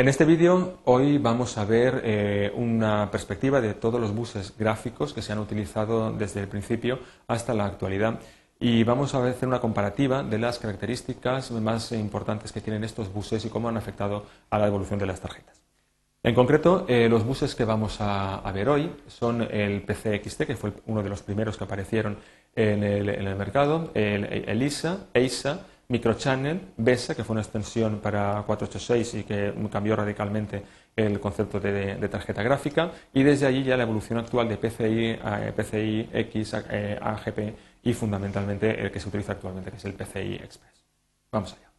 En este vídeo hoy vamos a ver eh, una perspectiva de todos los buses gráficos que se han utilizado desde el principio hasta la actualidad y vamos a hacer una comparativa de las características más importantes que tienen estos buses y cómo han afectado a la evolución de las tarjetas. En concreto, eh, los buses que vamos a, ver hoy son el PCXT, que fue uno de los primeros que aparecieron en el, mercado, el, ISA, EISA, Microchannel, BESA, que fue una extensión para 486 y que cambió radicalmente el concepto de, tarjeta gráfica, y desde allí ya la evolución actual de PCI, eh, PCI X, eh, AGP y fundamentalmente el que se utiliza actualmente, que es el PCI Express. Vamos allá.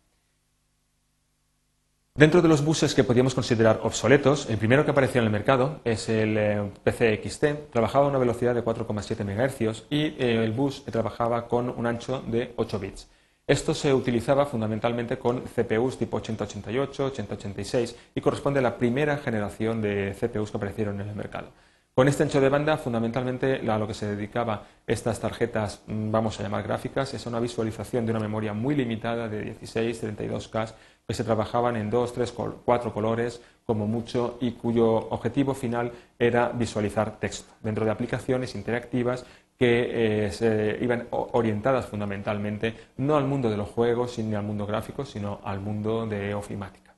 Dentro de los buses que podríamos considerar obsoletos, el primero que apareció en el mercado es el eh, PCXT, trabajaba a una velocidad de 4,7 MHz y el bus trabajaba con un ancho de 8 bits. Esto se utilizaba fundamentalmente con CPUs tipo 8088, 8086 y corresponde a la primera generación de CPUs que aparecieron en el mercado. Con este ancho de banda, fundamentalmente a lo que se dedicaba estas tarjetas, mm, vamos a llamar gráficas, es una visualización de una memoria muy limitada de 16, 32K que se trabajaban en dos, tres, cuatro colores como mucho y cuyo objetivo final era visualizar texto dentro de aplicaciones interactivas que eh, se iban orientadas fundamentalmente no al mundo de los juegos ni al mundo gráfico, sino al mundo de ofimática.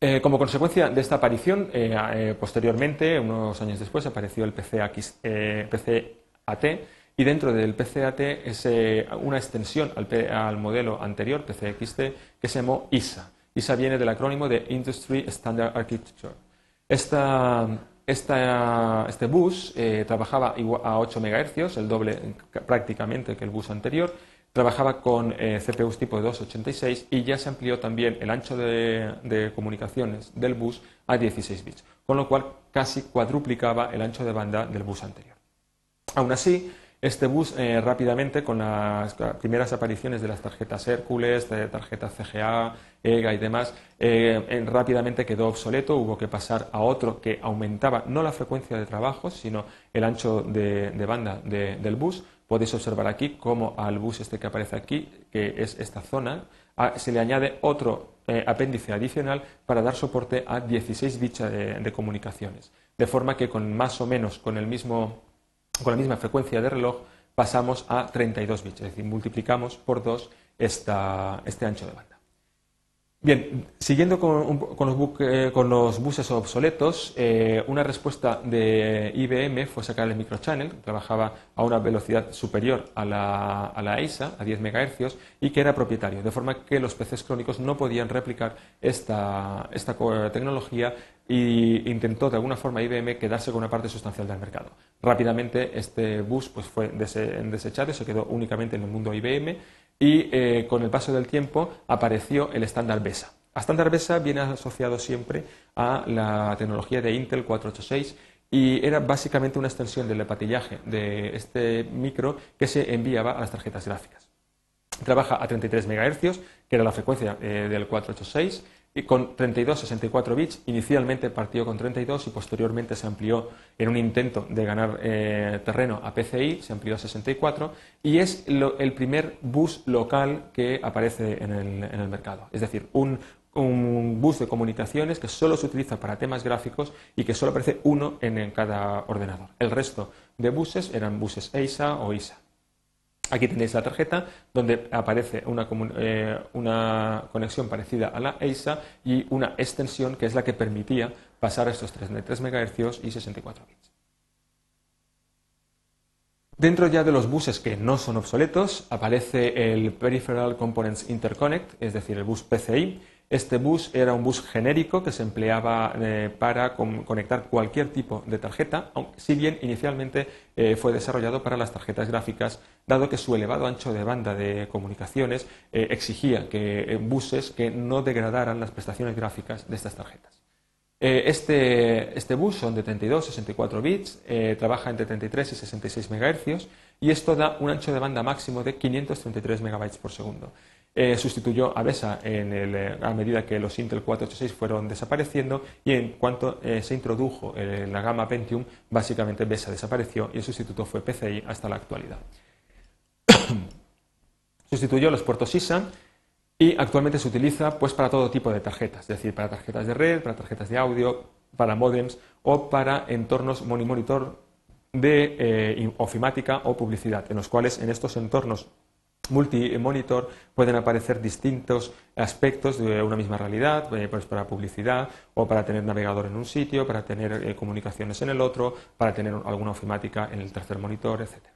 Eh, como consecuencia de esta aparición, eh, posteriormente, unos años después, apareció el PCAT y dentro del PCAT es una extensión al, modelo anterior, PCXT, que se llamó ISA. ISA viene del acrónimo de Industry Standard Architecture. Este bus trabajaba a 8 MHz, el doble prácticamente que el bus anterior, Trabajaba con eh, CPUs tipo 286 y ya se amplió también el ancho de, comunicaciones del bus a 16 bits, con lo cual casi cuadruplicaba el ancho de banda del bus anterior. Aún así, este bus eh, rápidamente, con las primeras apariciones de las tarjetas Hércules, de tarjetas CGA, EGA y demás, eh, rápidamente quedó obsoleto, hubo que pasar a otro que aumentaba no la frecuencia de trabajo, sino el ancho de, banda del bus, Podéis observar aquí cómo al bus este que aparece aquí, que es esta zona, se le añade otro eh, apéndice adicional para dar soporte a 16 bits de, comunicaciones. De forma que con más o menos con, el mismo, con la misma frecuencia de reloj pasamos a 32 bits, es decir, multiplicamos por 2 este ancho de banda. Bien, siguiendo eh, con, los, buses obsoletos, eh, una respuesta de IBM fue sacar el microchannel, que trabajaba a una velocidad superior a la, a EISA, a 10 MHz, y que era propietario, de forma que los PCs crónicos no podían replicar esta, tecnología e intentó de alguna forma IBM quedarse con una parte sustancial del mercado. Rápidamente este bus pues, fue desechado y se quedó únicamente en el mundo IBM y eh, con el paso del tiempo apareció el estándar BESA. El estándar BESA viene asociado siempre a la tecnología de Intel 486 y era básicamente una extensión del patillaje de este micro que se enviaba a las tarjetas gráficas. Trabaja a 33 MHz, que era la frecuencia eh, del 486, y con 32 64 bits. Inicialmente partió con 32 y posteriormente se amplió en un intento de ganar eh, terreno a PCI, se amplió a 64 y es el primer bus local que aparece en el, mercado. Es decir, un, un, bus de comunicaciones que solo se utiliza para temas gráficos y que solo aparece uno en cada ordenador. El resto de buses eran buses EISA o ISA. Aquí tenéis la tarjeta donde aparece eh, una, conexión parecida a la EISA y una extensión que es la que permitía pasar estos 33 MHz y 64 bits. Dentro ya de los buses que no son obsoletos aparece el Peripheral Components Interconnect, es decir, el bus PCI, este bus era un bus genérico que se empleaba eh, para conectar cualquier tipo de tarjeta, aunque si bien inicialmente eh, fue desarrollado para las tarjetas gráficas, dado que su elevado ancho de banda de comunicaciones eh, exigía que buses que no degradaran las prestaciones gráficas de estas tarjetas. Este, este, bus son de 32 64 bits, trabaja entre 33 y 66 MHz y esto da un ancho de banda máximo de 533 MB por segundo. Eh, sustituyó a BESA eh, a medida que los Intel 486 fueron desapareciendo y en cuanto eh, se introdujo la gama Pentium, básicamente BESA desapareció y el sustituto fue PCI hasta la actualidad. Sustituyó los puertos ISA y actualmente se utiliza pues, para todo tipo de tarjetas, es decir, para tarjetas de red, para tarjetas de audio, para modems o para entornos monitor de eh, ofimática o publicidad, en los cuales en estos entornos multi-monitor pueden aparecer distintos aspectos de una misma realidad, eh, pues para publicidad o para tener navegador en un sitio, para tener eh, comunicaciones en el otro, para tener alguna ofimática en el tercer monitor, etc.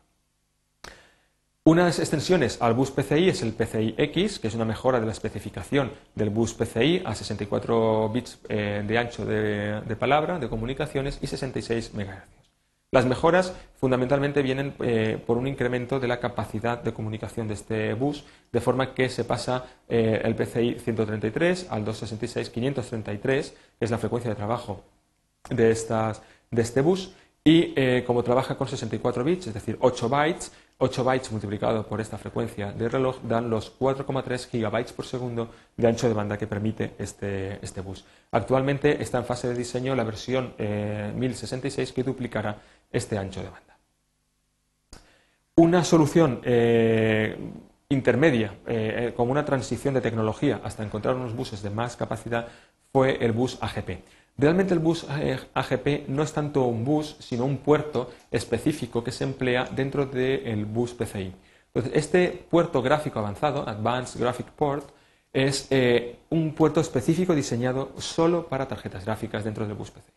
Unas extensiones al bus PCI es el PCI X, que es una mejora de la especificación del bus PCI a 64 bits eh, de ancho de, de palabra de comunicaciones y 66 MHz. Las mejoras fundamentalmente vienen eh, por un incremento de la capacidad de comunicación de este bus, de forma que se pasa eh, el PCI 133 al 266-533, que es la frecuencia de trabajo de, estas, de este bus, y como trabaja con 64 bits, es decir, 8 bytes, 8 bytes multiplicado por esta frecuencia de reloj dan los 4,3 gigabytes por segundo de ancho de banda que permite este, este, bus. Actualmente está en fase de diseño la versión 1066 que duplicará este ancho de banda. Una solución eh, intermedia, eh, como una transición de tecnología hasta encontrar unos buses de más capacidad, fue el bus AGP. Realmente el bus eh, AGP no es tanto un bus, sino un puerto específico que se emplea dentro del bus PCI. Entonces, este puerto gráfico avanzado, Advanced Graphic Port, es un puerto específico diseñado solo para tarjetas gráficas dentro del bus PCI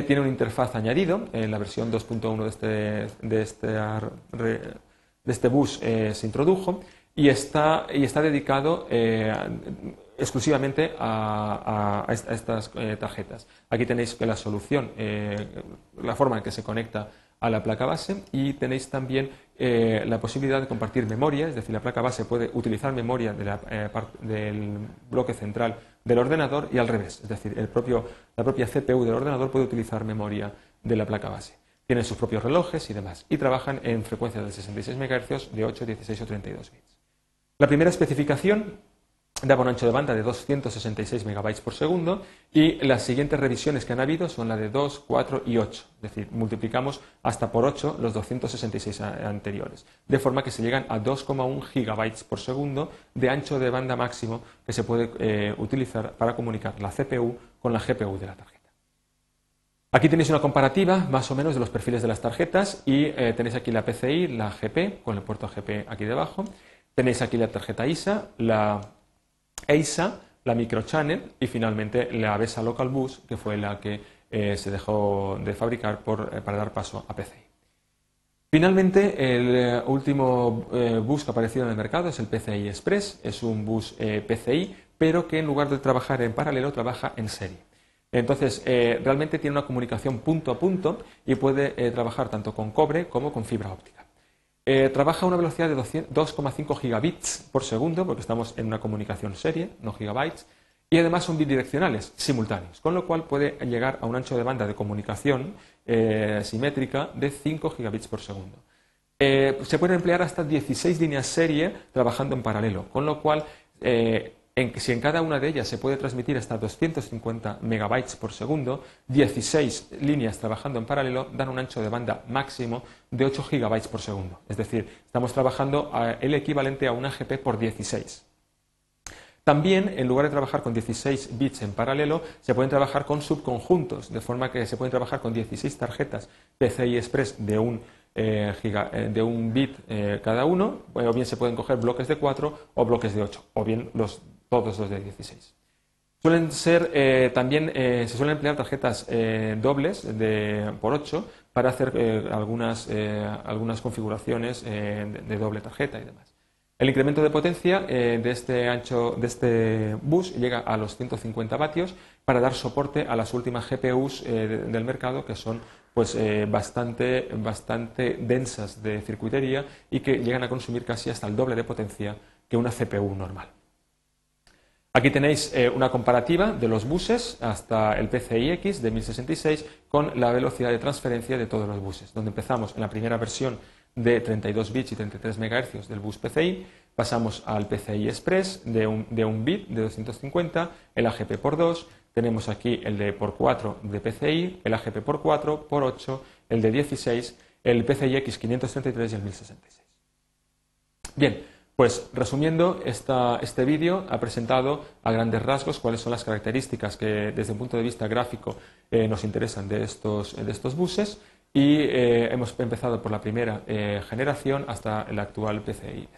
tiene una interfaz añadido, en la versión 2.1 de este, de, este, de este bus eh, se introdujo y está, y está dedicado eh, exclusivamente a, estas eh, tarjetas. Aquí tenéis la solución, la forma en que se conecta a la placa base y tenéis también la posibilidad de compartir memoria, es decir, la placa base puede utilizar memoria del bloque central del ordenador y al revés, es decir, el la propia CPU del ordenador puede utilizar memoria de la placa base. Tienen sus propios relojes y demás, y trabajan en frecuencias de 66 MHz de 8, 16 o 32 bits. La primera especificación daba un ancho de banda de 266 MB por segundo y las siguientes revisiones que han habido son la de 2, 4 y 8, es decir, multiplicamos hasta por 8 los 266 anteriores, de forma que se llegan a 2,1 GB por segundo de ancho de banda máximo que se puede eh, utilizar para comunicar la CPU con la GPU de la tarjeta. Aquí tenéis una comparativa más o menos de los perfiles de las tarjetas y eh, tenéis aquí la PCI, la GP, con el puerto GP aquí debajo. Tenéis aquí la tarjeta ISA, la EISA, la microchannel y finalmente la ABESA Local Bus, que fue la que eh, se dejó de fabricar eh, para dar paso a PCI. Finalmente, el eh, último bus que ha aparecido en el mercado es el PCI Express. Es un bus PCI, pero que en lugar de trabajar en paralelo, trabaja en serie. Entonces, realmente tiene una comunicación punto a punto y puede trabajar tanto con cobre como con fibra óptica. Eh, trabaja a una velocidad de 2,5 gigabits por segundo, porque estamos en una comunicación serie, no gigabytes, y además son bidireccionales, simultáneos, con lo cual puede llegar a un ancho de banda de comunicación eh, simétrica de 5 gigabits por segundo. Eh, se pueden emplear hasta 16 líneas serie trabajando en paralelo, con lo cual si en cada una de ellas se puede transmitir hasta 250 megabytes por segundo, 16 líneas trabajando en paralelo dan un ancho de banda máximo de 8 gigabytes por segundo. Es decir, estamos trabajando el equivalente a una GP por 16. También, en lugar de trabajar con 16 bits en paralelo, se pueden trabajar con subconjuntos, de forma que se pueden trabajar con 16 tarjetas PCI Express de un, eh, eh, un bit eh, cada uno, o bien se pueden coger bloques de 4 o bloques de 8, o bien los todos los de 16. Suelen ser, eh, también eh, se suelen emplear tarjetas eh, dobles de, por 8 para hacer algunas, algunas configuraciones de, doble tarjeta y demás. El incremento de potencia de este ancho de este bus llega a los 150 vatios para dar soporte a las últimas GPUs del mercado que son pues bastante, bastante densas de circuitería y que llegan a consumir casi hasta el doble de potencia que una CPU normal. Aquí tenéis eh, una comparativa de los buses hasta el PCI-X de 1066 con la velocidad de transferencia de todos los buses, donde empezamos en la primera versión de 32 bits y 33 MHz del bus PCI, pasamos al PCI Express de un, bit de 250, el AGP por 2, tenemos aquí el de por 4 de PCI, el AGP por 4, por 8, el de 16, el PCI X 533 y el 1066. Bien, Pues resumiendo, este vídeo ha presentado a grandes rasgos cuáles son las características que desde un punto de vista gráfico eh, nos interesan de estos, de estos buses y eh, hemos empezado por la primera eh, generación hasta el actual PCI.